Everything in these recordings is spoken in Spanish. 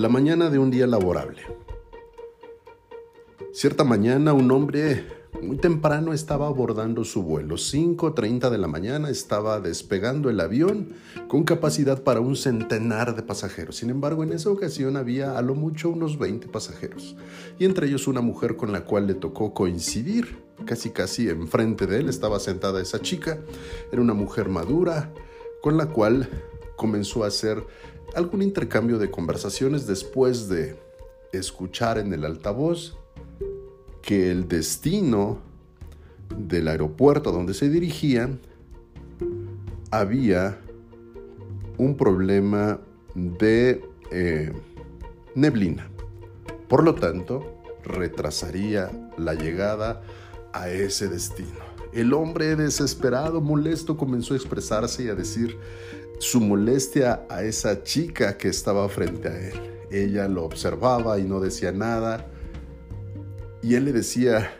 La mañana de un día laborable. Cierta mañana un hombre muy temprano estaba abordando su vuelo. 5.30 de la mañana estaba despegando el avión con capacidad para un centenar de pasajeros. Sin embargo, en esa ocasión había a lo mucho unos 20 pasajeros. Y entre ellos una mujer con la cual le tocó coincidir. Casi casi enfrente de él estaba sentada esa chica. Era una mujer madura con la cual comenzó a hacer algún intercambio de conversaciones después de escuchar en el altavoz que el destino del aeropuerto donde se dirigían había un problema de eh, neblina. Por lo tanto, retrasaría la llegada a ese destino. El hombre desesperado, molesto, comenzó a expresarse y a decir, su molestia a esa chica que estaba frente a él. Ella lo observaba y no decía nada. Y él le decía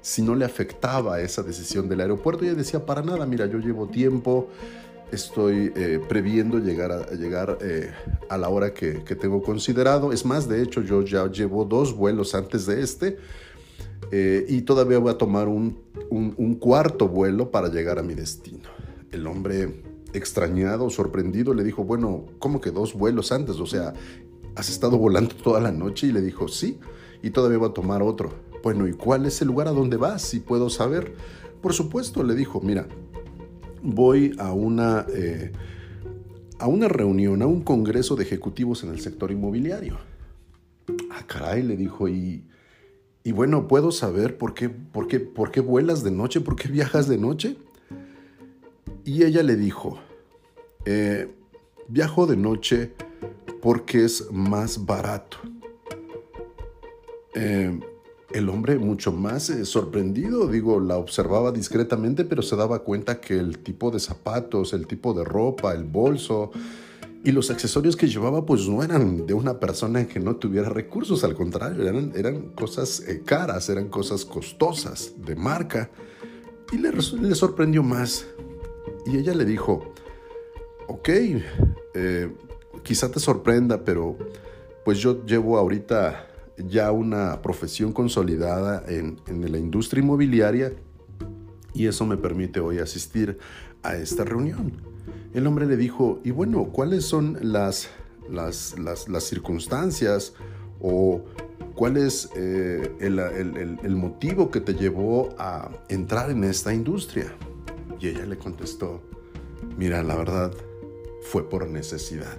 si no le afectaba esa decisión del aeropuerto. Ella decía, para nada, mira, yo llevo tiempo, estoy eh, previendo llegar, a, llegar eh, a la hora que, tengo considerado. Es más, de hecho, yo ya llevo dos vuelos antes de este. Eh, y todavía voy a tomar un, un cuarto vuelo para llegar a mi destino. El hombre extrañado, sorprendido, le dijo, bueno, ¿cómo que dos vuelos antes? O sea, ¿has estado volando toda la noche? Y le dijo, sí, y todavía va a tomar otro. Bueno, ¿y cuál es el lugar a donde vas? Si puedo saber. Por supuesto, le dijo, mira, voy a una, eh, a una reunión, a un congreso de ejecutivos en el sector inmobiliario. Ah, caray, le dijo, y, y bueno, ¿puedo saber por qué, por, qué, por qué vuelas de noche? ¿Por qué viajas de noche? Y ella le dijo, eh, viajo de noche porque es más barato. Eh, el hombre mucho más eh, sorprendido, digo, la observaba discretamente, pero se daba cuenta que el tipo de zapatos, el tipo de ropa, el bolso y los accesorios que llevaba pues no eran de una persona que no tuviera recursos, al contrario, eran, cosas caras, eran cosas costosas, de marca. Y le sorprendió más y ella le dijo, ok, eh, quizá te sorprenda, pero pues yo llevo ahorita ya una profesión consolidada en, la industria inmobiliaria y eso me permite hoy asistir a esta reunión. El hombre le dijo, y bueno, ¿cuáles son las, las, circunstancias o cuál es eh, el motivo que te llevó a entrar en esta industria? Y ella le contestó, mira, la verdad, fue por necesidad.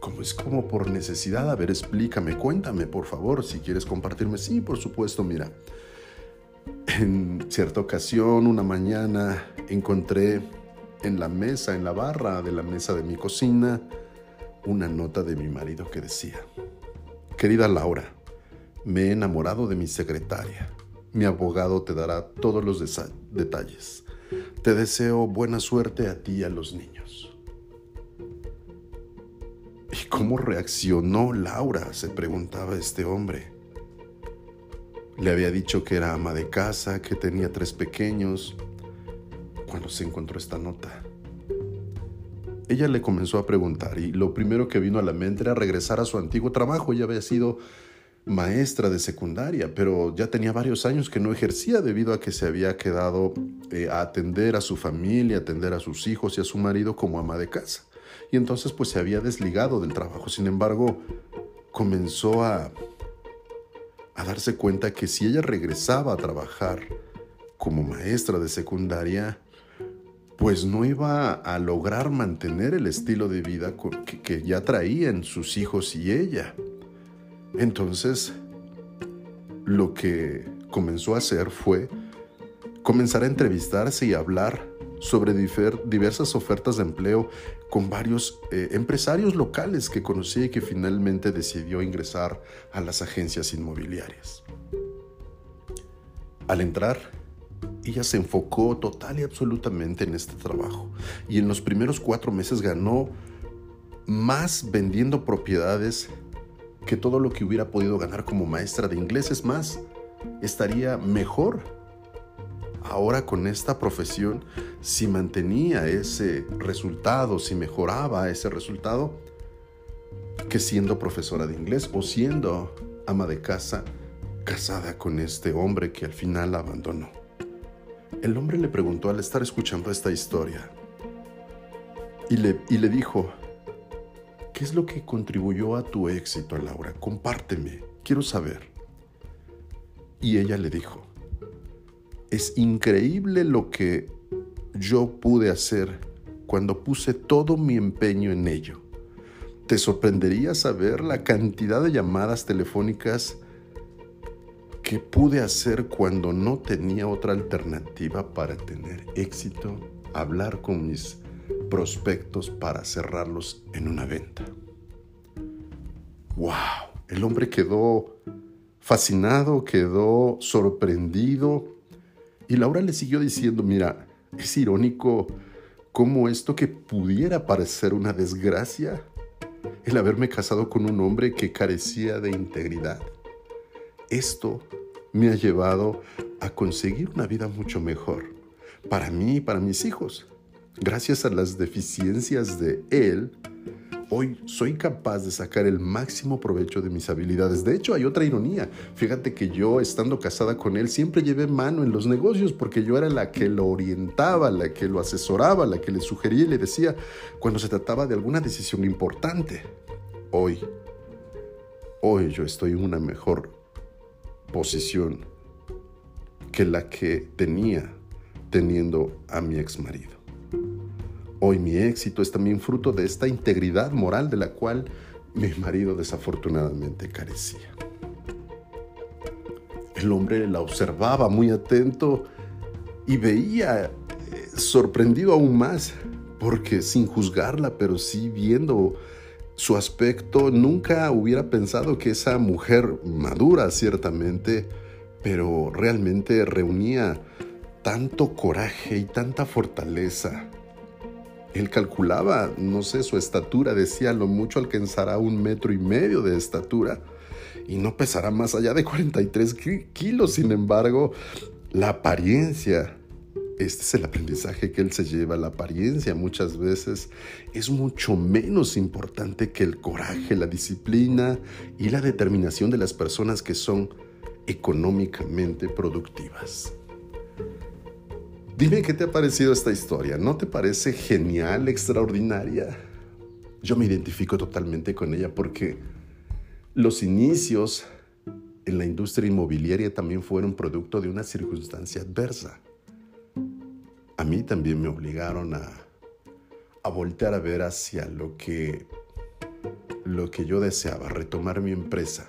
¿Cómo es como por necesidad? A ver, explícame, cuéntame, por favor, si quieres compartirme. Sí, por supuesto, mira. En cierta ocasión, una mañana, encontré en la mesa, en la barra de la mesa de mi cocina, una nota de mi marido que decía, querida Laura, me he enamorado de mi secretaria. Mi abogado te dará todos los detalles. Te deseo buena suerte a ti y a los niños. ¿Y cómo reaccionó Laura? se preguntaba este hombre. Le había dicho que era ama de casa, que tenía tres pequeños, cuando se encontró esta nota. Ella le comenzó a preguntar y lo primero que vino a la mente era regresar a su antiguo trabajo. Ella había sido maestra de secundaria, pero ya tenía varios años que no ejercía debido a que se había quedado eh, a atender a su familia, atender a sus hijos y a su marido como ama de casa. Y entonces pues se había desligado del trabajo. Sin embargo, comenzó a, a darse cuenta que si ella regresaba a trabajar como maestra de secundaria, pues no iba a lograr mantener el estilo de vida que ya traían sus hijos y ella. Entonces, lo que comenzó a hacer fue comenzar a entrevistarse y hablar sobre diversas ofertas de empleo con varios eh, empresarios locales que conocía y que finalmente decidió ingresar a las agencias inmobiliarias. Al entrar, ella se enfocó total y absolutamente en este trabajo y en los primeros cuatro meses ganó más vendiendo propiedades que todo lo que hubiera podido ganar como maestra de inglés. Es más, estaría mejor ahora con esta profesión si mantenía ese resultado, si mejoraba ese resultado, que siendo profesora de inglés o siendo ama de casa casada con este hombre que al final la abandonó. El hombre le preguntó al estar escuchando esta historia y le, y le dijo, ¿qué es lo que contribuyó a tu éxito, Laura? Compárteme, quiero saber. Y ella le dijo, es increíble lo que yo pude hacer cuando puse todo mi empeño en ello. Te sorprendería saber la cantidad de llamadas telefónicas que pude hacer cuando no tenía otra alternativa para tener éxito, hablar con mis prospectos para cerrarlos en una venta. ¡Wow! El hombre quedó fascinado, quedó sorprendido y Laura le siguió diciendo, mira, es irónico cómo esto que pudiera parecer una desgracia, el haberme casado con un hombre que carecía de integridad, esto me ha llevado a conseguir una vida mucho mejor para mí y para mis hijos. Gracias a las deficiencias de él, hoy soy capaz de sacar el máximo provecho de mis habilidades. De hecho, hay otra ironía. Fíjate que yo, estando casada con él, siempre llevé mano en los negocios porque yo era la que lo orientaba, la que lo asesoraba, la que le sugería y le decía cuando se trataba de alguna decisión importante. Hoy, hoy yo estoy en una mejor posición que la que tenía teniendo a mi ex marido. Hoy mi éxito es también fruto de esta integridad moral de la cual mi marido desafortunadamente carecía. El hombre la observaba muy atento y veía eh, sorprendido aún más, porque sin juzgarla, pero sí viendo su aspecto, nunca hubiera pensado que esa mujer madura, ciertamente, pero realmente reunía tanto coraje y tanta fortaleza. Él calculaba, no sé, su estatura, decía, lo mucho alcanzará un metro y medio de estatura y no pesará más allá de 43 kilos. Sin embargo, la apariencia este es el aprendizaje que él se lleva. La apariencia muchas veces es mucho menos importante que el coraje, la disciplina y la determinación de las personas que son económicamente productivas. Dime qué te ha parecido esta historia. ¿No te parece genial, extraordinaria? Yo me identifico totalmente con ella porque los inicios en la industria inmobiliaria también fueron producto de una circunstancia adversa a mí también me obligaron a, a voltear a ver hacia lo que, lo que yo deseaba, retomar mi empresa.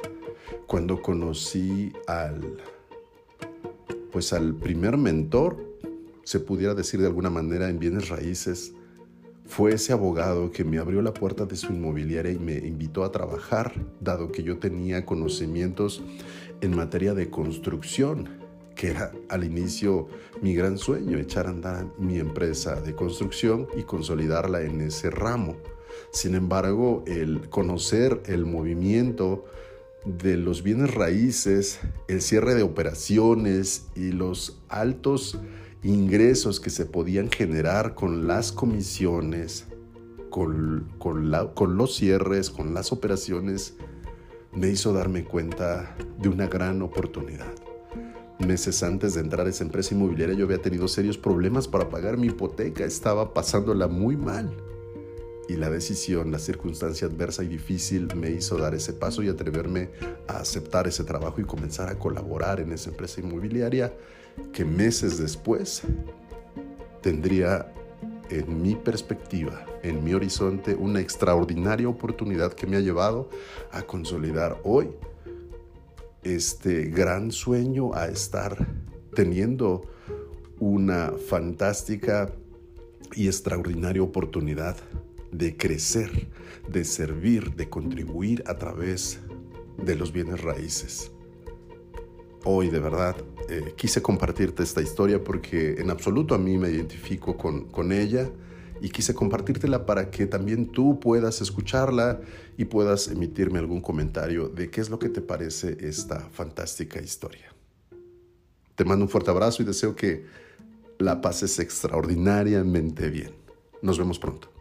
Cuando conocí al, pues al primer mentor, se pudiera decir de alguna manera en bienes raíces, fue ese abogado que me abrió la puerta de su inmobiliaria y me invitó a trabajar, dado que yo tenía conocimientos en materia de construcción que era al inicio mi gran sueño, echar a andar mi empresa de construcción y consolidarla en ese ramo. Sin embargo, el conocer el movimiento de los bienes raíces, el cierre de operaciones y los altos ingresos que se podían generar con las comisiones, con, con los cierres, con las operaciones, me hizo darme cuenta de una gran oportunidad meses antes de entrar a esa empresa inmobiliaria yo había tenido serios problemas para pagar mi hipoteca, estaba pasándola muy mal. Y la decisión, la circunstancia adversa y difícil me hizo dar ese paso y atreverme a aceptar ese trabajo y comenzar a colaborar en esa empresa inmobiliaria que meses después tendría en mi perspectiva, en mi horizonte, una extraordinaria oportunidad que me ha llevado a consolidar hoy este gran sueño a estar teniendo una fantástica y extraordinaria oportunidad de crecer, de servir, de contribuir a través de los bienes raíces. Hoy de verdad eh, quise compartirte esta historia porque en absoluto a mí me identifico con, con ella y quise compartírtela para que también tú puedas escucharla y puedas emitirme algún comentario de qué es lo que te parece esta fantástica historia. Te mando un fuerte abrazo y deseo que la pases extraordinariamente bien. Nos vemos pronto.